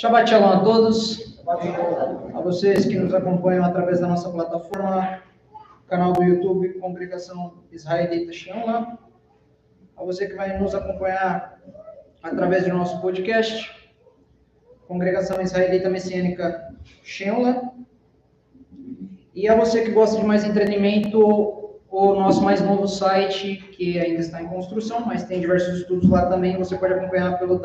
Shabbat Shalom a todos, a vocês que nos acompanham através da nossa plataforma, canal do YouTube Congregação Israelita Shalom, a você que vai nos acompanhar através do nosso podcast, Congregação Israelita Messiânica Shenla, e a você que gosta de mais entretenimento, o nosso mais novo site, que ainda está em construção, mas tem diversos estudos lá também, você pode acompanhar pelo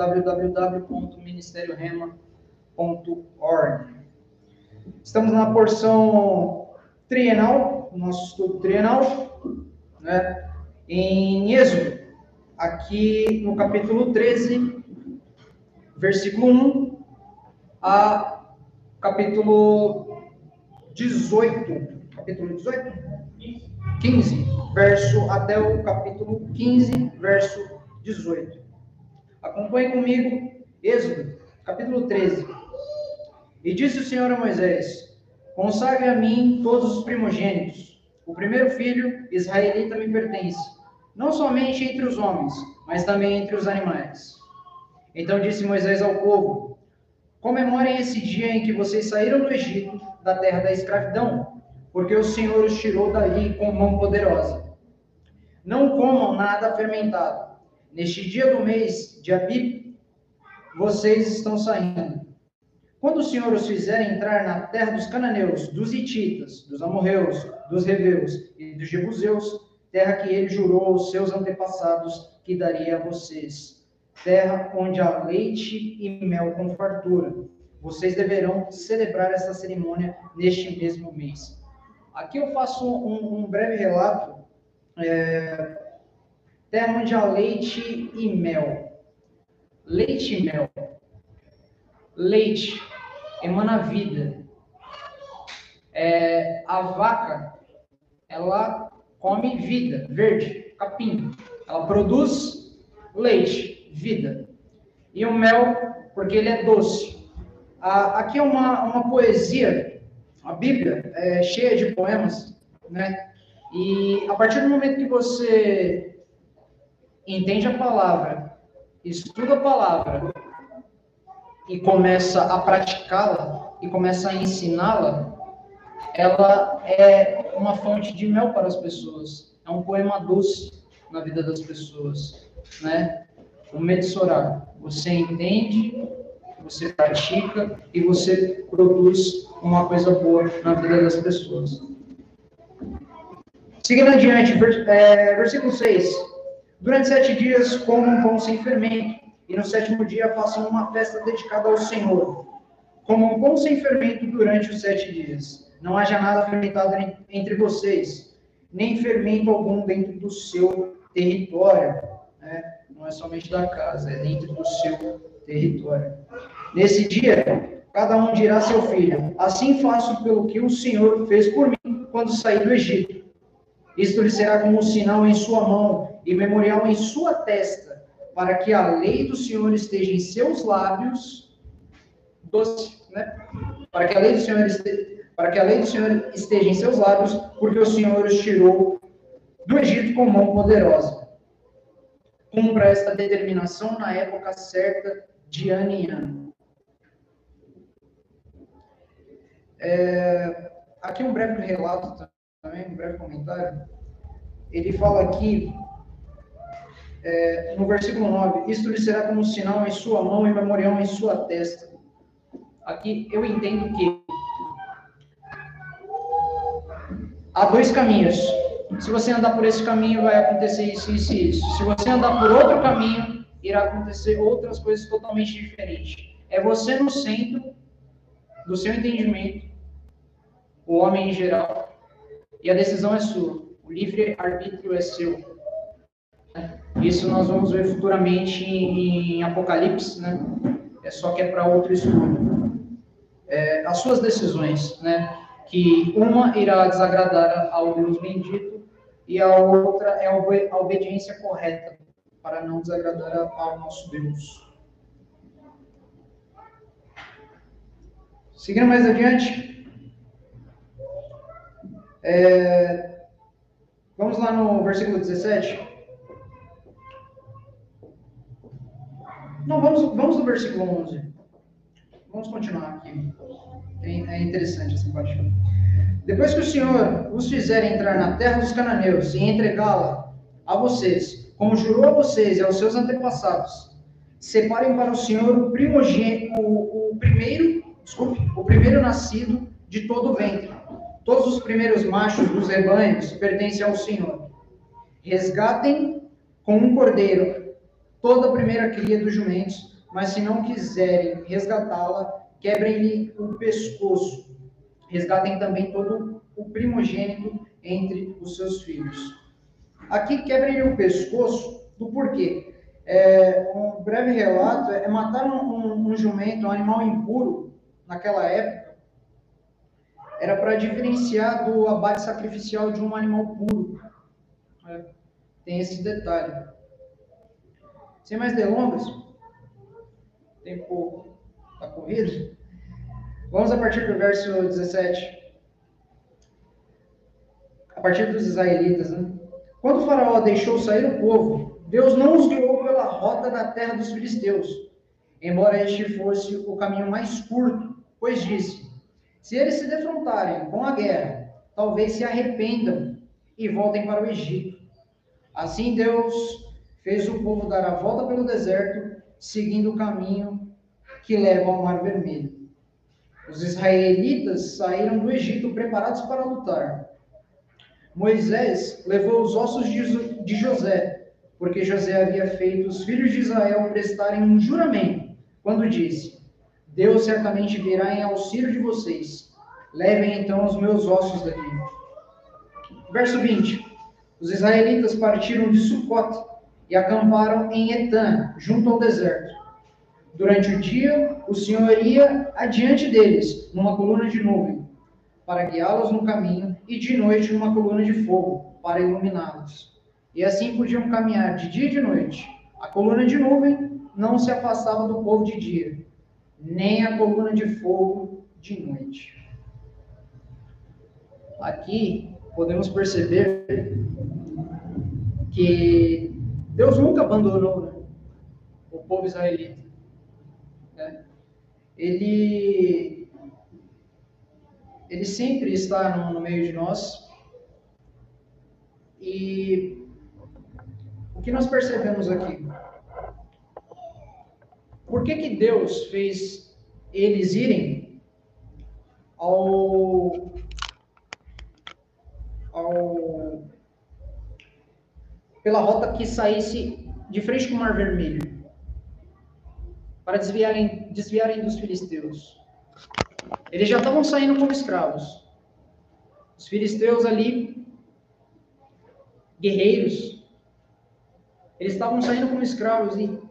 www.ministeriorema.org. Estamos na porção trienal, nosso estudo trienal, né, em Êxodo, aqui no capítulo 13, versículo 1 a capítulo 18. Capítulo 18? 15, verso até o capítulo 15, verso 18. Acompanhe comigo, Êxodo, capítulo 13. E disse o Senhor a Moisés: Consagre a mim todos os primogênitos. O primeiro filho israelita me pertence, não somente entre os homens, mas também entre os animais. Então disse Moisés ao povo: Comemorem esse dia em que vocês saíram do Egito, da terra da escravidão, porque o Senhor os tirou dali com mão poderosa. Não comam nada fermentado. Neste dia do mês de Abib, vocês estão saindo. Quando o Senhor os fizer entrar na terra dos cananeus, dos hititas, dos amorreus, dos reveus e dos jebuseus, terra que ele jurou aos seus antepassados que daria a vocês, terra onde há leite e mel com fartura. Vocês deverão celebrar essa cerimônia neste mesmo mês. Aqui eu faço um, um breve relato. É, terra onde há leite e mel. Leite e mel. Leite emana vida. É, a vaca, ela come vida, verde, capim. Ela produz leite, vida. E o mel, porque ele é doce. Aqui é uma, uma poesia a Bíblia é cheia de poemas, né? E a partir do momento que você entende a palavra, estuda a palavra e começa a praticá-la e começa a ensiná-la, ela é uma fonte de mel para as pessoas. É um poema doce na vida das pessoas, né? O Metsorá. Você entende, você pratica e você produz uma coisa boa na vida das pessoas. Seguindo adiante, é, versículo 6. Durante sete dias comam pão sem fermento, e no sétimo dia façam uma festa dedicada ao Senhor. Comam pão sem fermento durante os sete dias. Não haja nada fermentado entre vocês, nem fermento algum dentro do seu território. Né? Não é somente da casa, é dentro do seu território. Nesse dia, cada um dirá seu filho: Assim faço pelo que o Senhor fez por mim quando saí do Egito. Isto lhe será como um sinal em sua mão e memorial em sua testa, para que a lei do Senhor esteja em seus lábios, doce, né? Para que a lei do Senhor esteja, para que a lei do Senhor esteja em seus lábios, porque o Senhor os tirou do Egito com mão poderosa. Cumpra esta determinação na época certa de ano em ano É, aqui um breve relato também, um breve comentário. Ele fala aqui, é, no versículo 9: Isto lhe será como um sinal em sua mão e memorial em sua testa. Aqui eu entendo que há dois caminhos. Se você andar por esse caminho, vai acontecer isso, isso e isso. Se você andar por outro caminho, irá acontecer outras coisas totalmente diferentes. É você no centro do seu entendimento o homem em geral, e a decisão é sua. O livre-arbítrio é seu. Isso nós vamos ver futuramente em, Apocalipse, né? É só que é para outro estudo. É, as suas decisões, né? Que uma irá desagradar ao Deus bendito e a outra é a obediência correta para não desagradar ao nosso Deus. Seguindo mais adiante, é, vamos lá no versículo 17. Não, vamos, vamos no versículo 11. Vamos continuar aqui. É interessante essa parte. Depois que o Senhor os fizer entrar na terra dos cananeus e entregá-la a vocês, como jurou a vocês e aos seus antepassados, separem para o Senhor o primogênito, o, o primeiro, desculpe, o primeiro nascido de todo o ventre. Todos os primeiros machos dos rebanhos pertencem ao Senhor. Resgatem com um cordeiro toda a primeira cria dos jumentos, mas se não quiserem resgatá-la, quebrem-lhe o pescoço. Resgatem também todo o primogênito entre os seus filhos. Aqui quebrem-lhe o pescoço do porquê. É, um breve relato é matar um, um, um jumento, um animal impuro, naquela época, era para diferenciar do abate sacrificial de um animal puro. É, tem esse detalhe. Sem mais delongas, tempo está corrido. Vamos a partir do verso 17. A partir dos israelitas, né? Quando o faraó deixou sair o povo, Deus não os guiou pela rota da terra dos filisteus, embora este fosse o caminho mais curto, pois disse: Se eles se defrontarem com a guerra, talvez se arrependam e voltem para o Egito. Assim Deus fez o povo dar a volta pelo deserto, seguindo o caminho que leva ao Mar Vermelho. Os israelitas saíram do Egito preparados para lutar. Moisés levou os ossos de José, porque José havia feito os filhos de Israel prestarem um juramento, quando disse: Deus certamente virá em auxílio de vocês. Levem então os meus ossos daqui. Verso 20. Os israelitas partiram de Sucote e acamparam em Etã, junto ao deserto. Durante o dia, o Senhor ia adiante deles, numa coluna de nuvem, para guiá-los no caminho, e de noite numa coluna de fogo, para iluminá-los. E assim podiam caminhar de dia e de noite. A coluna de nuvem não se afastava do povo de dia, nem a coluna de fogo de noite. Aqui podemos perceber que Deus nunca abandonou né, o povo israelita. Né? Ele ele sempre está no, no meio de nós. E o que nós percebemos aqui? Por que, que Deus fez eles irem ao, ao pela rota que saísse de frente com o Mar Vermelho para desviarem, desviarem dos filisteus? Eles já estavam saindo como escravos. Os filisteus ali, guerreiros, eles estavam saindo como escravos e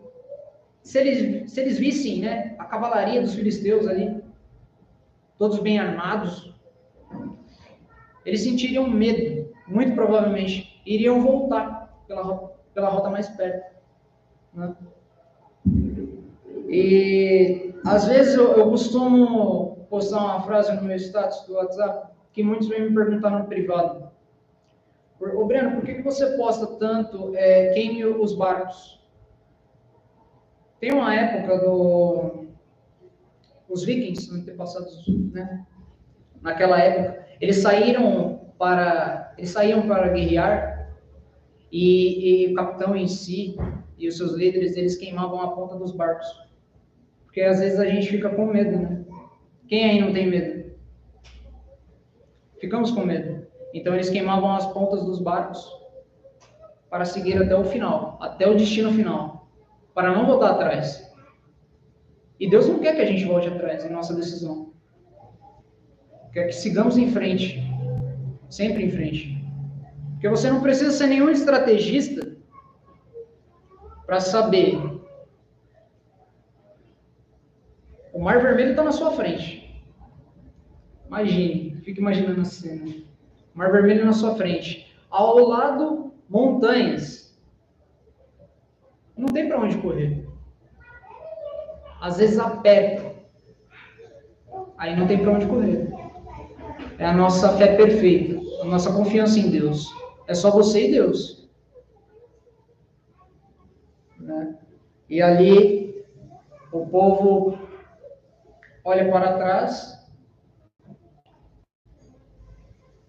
se eles, se eles vissem né, a cavalaria dos filisteus ali, todos bem armados, eles sentiriam medo, muito provavelmente, iriam voltar pela, pela rota mais perto. Né? E às vezes eu, eu costumo postar uma frase no meu status do WhatsApp que muitos vêm me perguntar no privado. Ô Breno, por que, que você posta tanto é, queime os barcos? Tem uma época do... Os vikings, antepassados, né? Naquela época, eles saíram para... Eles saíam para guerrear e, e o capitão em si e os seus líderes, eles queimavam a ponta dos barcos. Porque às vezes a gente fica com medo, né? Quem aí não tem medo? Ficamos com medo. Então eles queimavam as pontas dos barcos para seguir até o final, até o destino final, para não voltar atrás. E Deus não quer que a gente volte atrás em nossa decisão. Quer que sigamos em frente, sempre em frente. Porque você não precisa ser nenhum estrategista para saber O Mar Vermelho está na sua frente. Imagine, fique imaginando a cena. O Mar Vermelho na sua frente. Ao lado, montanhas. Não tem para onde correr. Às vezes aperta. Aí não tem para onde correr. É a nossa fé perfeita, a nossa confiança em Deus. É só você e Deus. Né? E ali o povo olha para trás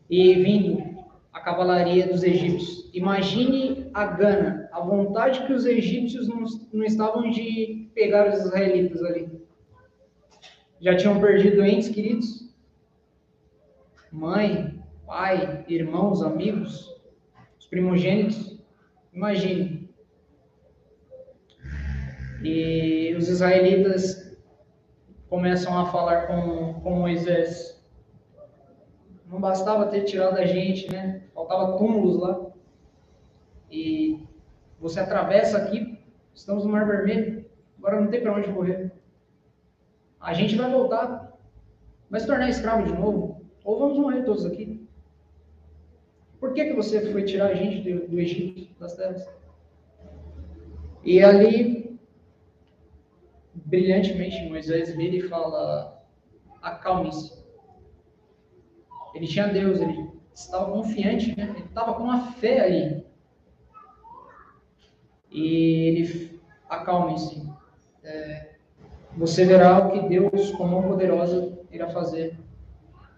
e vindo a cavalaria dos egípcios. Imagine a gana, a vontade que os egípcios não, não estavam de pegar os israelitas ali. Já tinham perdido entes queridos, mãe, pai, irmãos, amigos, os primogênitos. Imagine. E os israelitas começam a falar com, com Moisés. Não bastava ter tirado a gente, né? Faltava túmulos lá. E você atravessa aqui, estamos no Mar Vermelho, agora não tem para onde correr. A gente vai voltar, vai se tornar escravo de novo, ou vamos morrer todos aqui. Por que, que você foi tirar a gente do, do Egito, das terras? E ali, brilhantemente, Moisés vira e fala: acalme-se. Ele tinha Deus, ele estava confiante, né? ele estava com uma fé ali. E ele, acalme-se. É, você verá o que Deus, com mão poderosa, irá fazer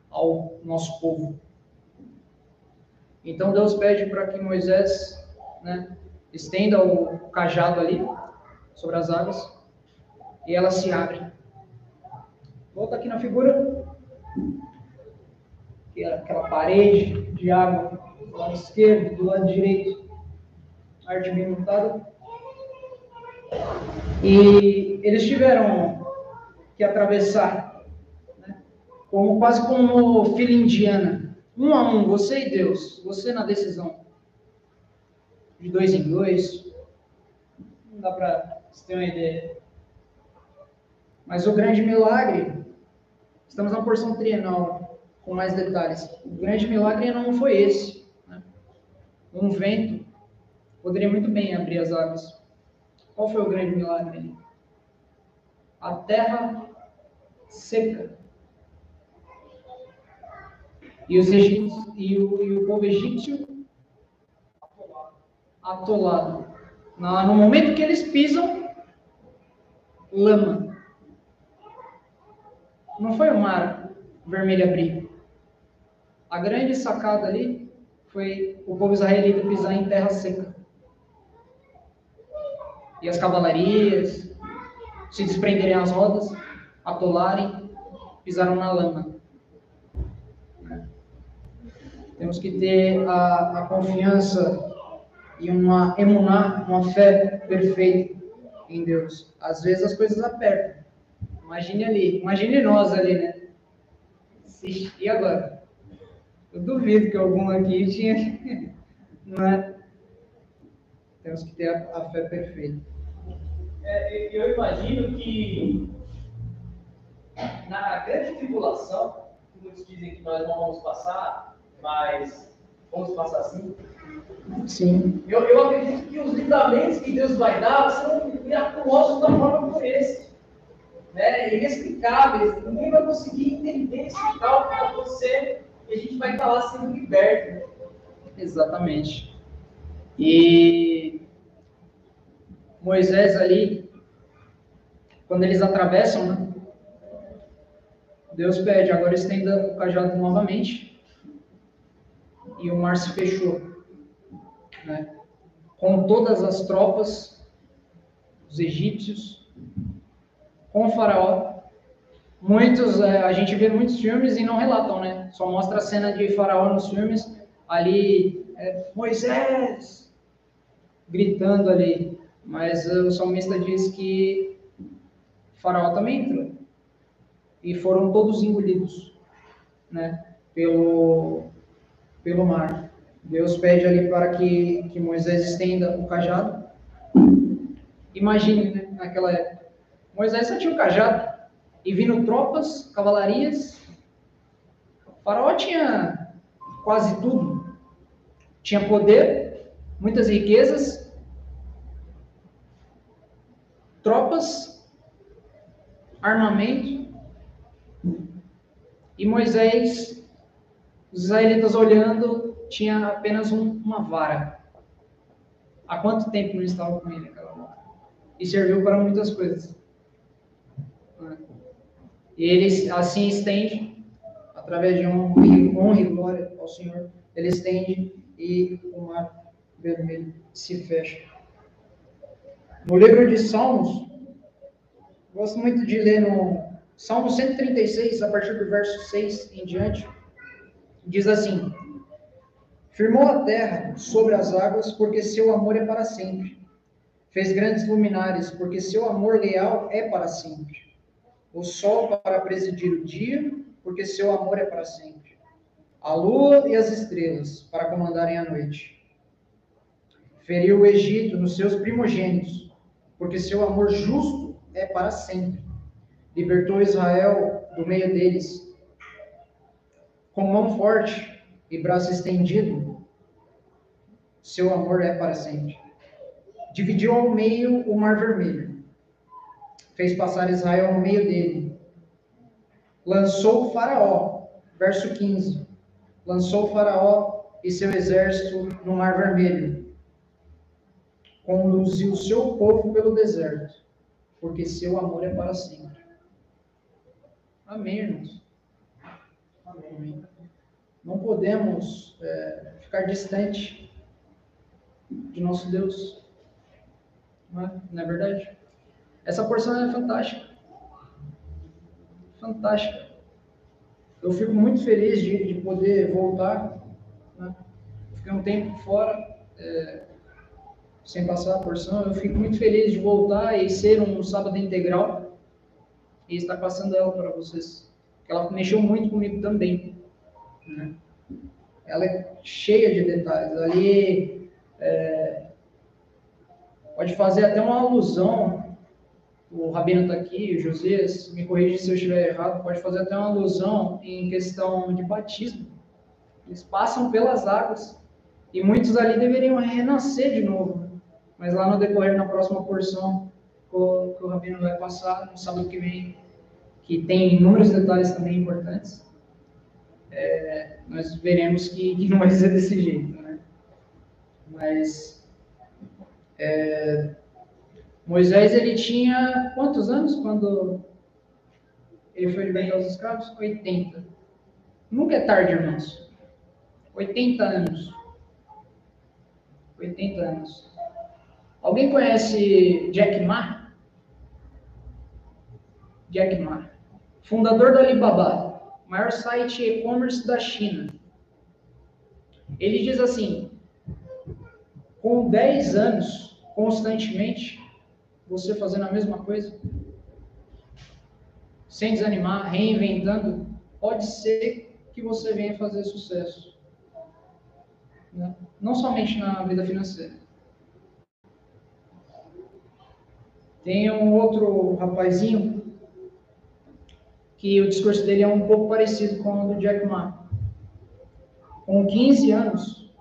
ao nosso povo. Então Deus pede para que Moisés né, estenda o cajado ali sobre as águas e ela se abre. Volta aqui na figura. Aquela parede de água do lado esquerdo, do lado direito, arte bem montada. E eles tiveram que atravessar, né, como, quase como filha indiana um a um, você e Deus, você na decisão. De dois em dois. Não dá para ter uma ideia. Mas o grande milagre, estamos na porção trienal, com mais detalhes. O grande milagre não foi esse. Né? Um vento poderia muito bem abrir as águas. Qual foi o grande milagre? A terra seca e, os egípcios, e, o, e o povo egípcio atolado. No momento que eles pisam, lama. Não foi o mar vermelho abrir. A grande sacada ali foi o povo israelita pisar em terra seca. E as cavalarias se desprenderem as rodas, atolarem, pisaram na lama. Temos que ter a, a confiança e uma emunar, uma fé perfeita em Deus. Às vezes as coisas apertam. Imagine ali, imagine nós ali, né? E agora? Eu duvido que algum aqui tinha. Não é? Temos que ter a, a fé perfeita. É, eu imagino que na grande tribulação, que muitos dizem que nós não vamos passar, mas vamos passar assim? Sim. Eu, eu acredito que os livramentos que Deus vai dar são miraculosos da forma como esse. Né? Inexplicáveis. Ninguém vai conseguir entender esse tal que vai acontecer e a gente vai estar lá sendo liberto. Né? Exatamente. E Moisés ali, quando eles atravessam, né? Deus pede, agora estenda o cajado novamente e o se fechou. Né? Com todas as tropas, os egípcios, com o faraó. Muitos, é, a gente vê muitos filmes e não relatam, né? Só mostra a cena de faraó nos filmes, ali, é, Moisés, gritando ali. Mas o salmista diz que faraó também entrou. E foram todos engolidos, né? Pelo, pelo mar. Deus pede ali para que, que Moisés estenda o cajado. Imagine, né, naquela época. Moisés só tinha o cajado e vindo tropas, cavalarias. O faraó tinha quase tudo. Tinha poder, muitas riquezas, tropas, armamento. E Moisés os israelitas olhando, tinha apenas um, uma vara. Há quanto tempo não estava com ele aquela vara? E serviu para muitas coisas. E ele assim estende, através de honra e glória ao Senhor, ele estende e o mar vermelho se fecha. No livro de Salmos, gosto muito de ler no Salmo 136, a partir do verso 6 em diante, diz assim: Firmou a terra sobre as águas, porque seu amor é para sempre. Fez grandes luminares, porque seu amor leal é para sempre. O sol para presidir o dia, porque seu amor é para sempre. A lua e as estrelas para comandarem a noite. Feriu o Egito nos seus primogênitos, porque seu amor justo é para sempre. Libertou Israel do meio deles. Com mão forte e braço estendido, seu amor é para sempre. Dividiu ao meio o mar vermelho. Fez passar Israel no meio dele. Lançou o Faraó, verso 15. Lançou o Faraó e seu exército no mar vermelho. Conduziu seu povo pelo deserto, porque seu amor é para sempre. Amém, irmãos. Amém. Não podemos é, ficar distante de nosso Deus. Não é, não é verdade? Essa porção é fantástica. Fantástica. Eu fico muito feliz de, de poder voltar. Né? Fiquei um tempo fora, é, sem passar a porção. Eu fico muito feliz de voltar e ser um sábado integral e estar passando ela para vocês. Ela mexeu muito comigo também. Né? Ela é cheia de detalhes. Ali é, pode fazer até uma alusão, o Rabino está aqui, o Josias, me corrija se eu estiver errado, pode fazer até uma alusão em questão de batismo. Eles passam pelas águas e muitos ali deveriam renascer de novo. Mas lá no decorrer, na próxima porção, que o Rabino vai passar no sábado que vem, que tem inúmeros detalhes também importantes, é, nós veremos que, que não vai ser desse jeito. Né? Mas é, Moisés ele tinha quantos anos quando ele foi libertar os escravos? 80. Nunca é tarde, irmãos. 80 anos. 80 anos. Alguém conhece Jack Ma? Jack Ma, fundador do Alibaba, maior site e-commerce da China. Ele diz assim: com 10 anos, constantemente, você fazendo a mesma coisa, sem desanimar, reinventando, pode ser que você venha fazer sucesso. Né? Não somente na vida financeira. Tem um outro rapazinho que o discurso dele é um pouco parecido com o do Jack Ma. Com 15 anos,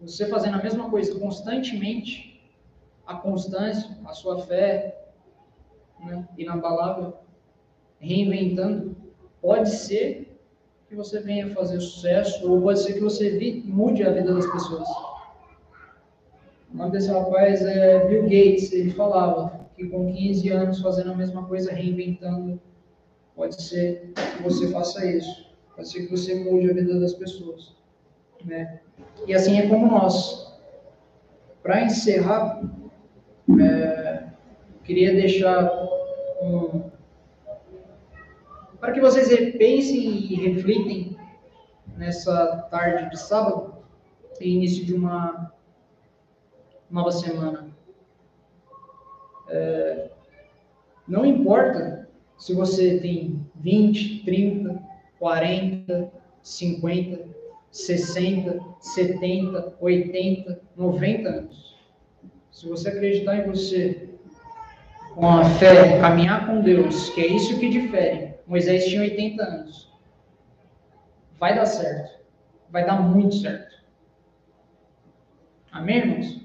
você fazendo a mesma coisa constantemente, a constância, a sua fé, né, inabalável, reinventando, pode ser que você venha fazer sucesso, ou pode ser que você mude a vida das pessoas. O nome desse rapaz é Bill Gates, ele falava que com 15 anos fazendo a mesma coisa, reinventando, pode ser que você faça isso. Pode ser que você mude a vida das pessoas. Né? E assim é como nós. Para encerrar, é, queria deixar um, para que vocês pensem e reflitem nessa tarde de sábado e início de uma nova semana. É, não importa se você tem 20, 30, 40, 50, 60, 70, 80, 90 anos. Se você acreditar em você, com a fé, caminhar com Deus, que é isso que difere. Moisés tinha 80 anos. Vai dar certo. Vai dar muito certo. Amém, irmãos?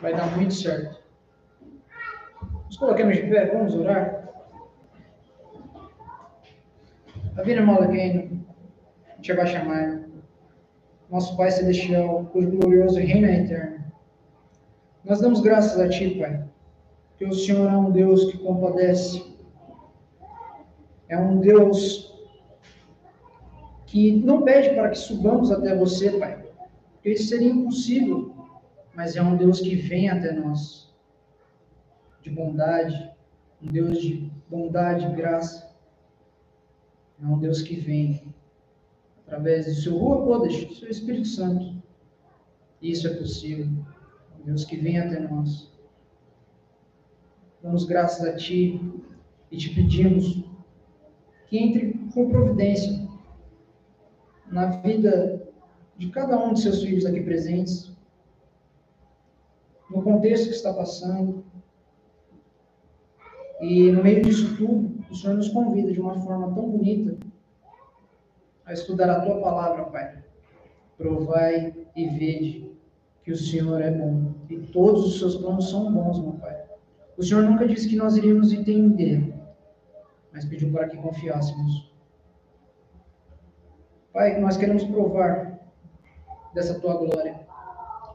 Vai dar muito certo. Nos coloquemos de pé, vamos orar. Havia mal alguém te chamar nosso Pai Celestial, cujo glorioso reino é eterno. Nós damos graças a Ti, Pai, que o Senhor é um Deus que compadece, é um Deus que não pede para que subamos até você, Pai, porque isso seria impossível, mas é um Deus que vem até nós, de bondade, um Deus de bondade e graça. É um Deus que vem através do seu Rua Kodesh, do seu Espírito Santo. Isso é possível. É um Deus que vem até nós. Damos graças a Ti e te pedimos que entre com providência na vida de cada um de seus filhos aqui presentes, no contexto que está passando. E no meio disso tudo, o Senhor nos convida de uma forma tão bonita a estudar a tua palavra, Pai. Provai e vede que o Senhor é bom e todos os seus planos são bons, meu Pai. O Senhor nunca disse que nós iríamos entender, mas pediu para que confiássemos. Pai, nós queremos provar dessa tua glória.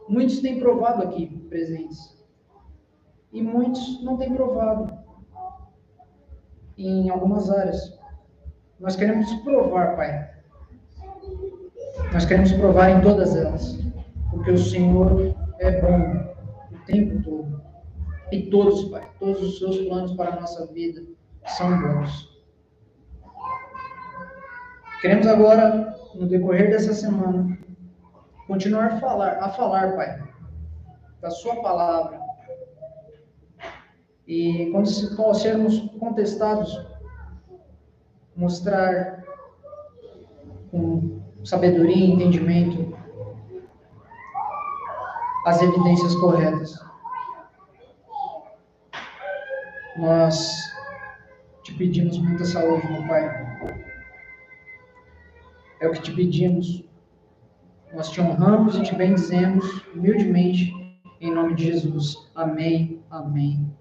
Muitos têm provado aqui presentes. E muitos não têm provado em algumas áreas. Nós queremos provar, Pai. Nós queremos provar em todas elas. Porque o Senhor é bom o tempo todo. E todos, Pai, todos os seus planos para a nossa vida são bons. Queremos agora, no decorrer dessa semana, continuar a falar, a falar, Pai, da Sua palavra. E quando sermos contestados, mostrar com sabedoria e entendimento as evidências corretas. Nós te pedimos muita saúde, meu Pai. É o que te pedimos. Nós te honramos e te bendizemos humildemente, em nome de Jesus. Amém, amém.